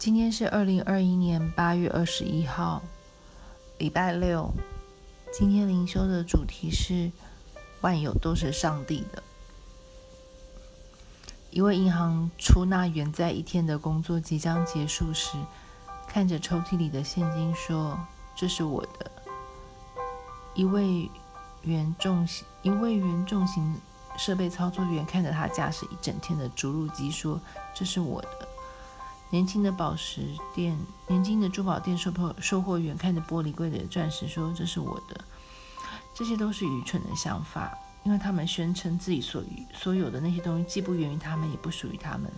今天是二零二一年八月二十一号，礼拜六。今天灵修的主题是万有都是上帝的。一位银行出纳员在一天的工作即将结束时，看着抽屉里的现金说：“这是我的。”一位原重型一位原重型设备操作员看着他驾驶一整天的注入机说：“这是我的。”年轻的宝石店，年轻的珠宝店售售货员看着玻璃柜里的钻石说：“这是我的。”这些都是愚蠢的想法。因为他们宣称自己所所有的那些东西既不源于他们，也不属于他们。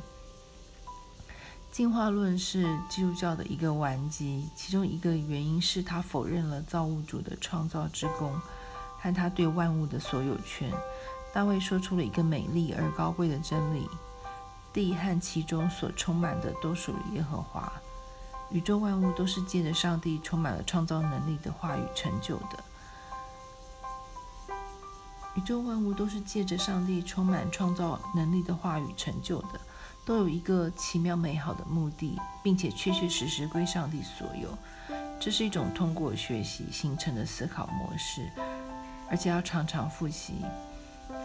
进化论是基督教的一个顽疾，其中一个原因是他否认了造物主的创造之功和他对万物的所有权。大卫说出了一个美丽而高贵的真理：地和其中所充满的都属于耶和华。宇宙万物都是借着上帝充满了创造能力的话语成就的。宇宙万物都是借着上帝充满创造能力的话语成就的，都有一个奇妙美好的目的，并且确确实实归上帝所有。这是一种通过学习形成的思考模式，而且要常常复习。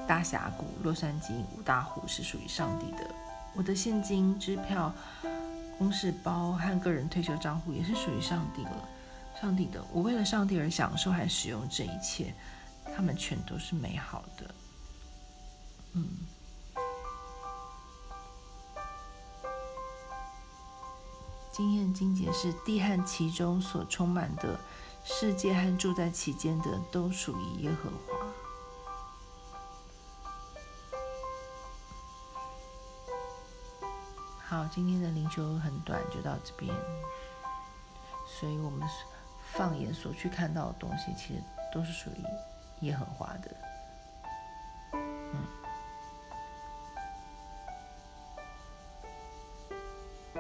大峡谷、洛杉矶、五大湖是属于上帝的。我的现金、支票、公事包和个人退休账户也是属于上帝了。上帝的，我为了上帝而享受和使用这一切。他们全都是美好的，嗯。经验经节是地和其中所充满的世界和住在其间的都属于耶和华。好，今天的灵修很短，就到这边。所以我们放眼所去看到的东西，其实都是属于。耶和华的，嗯。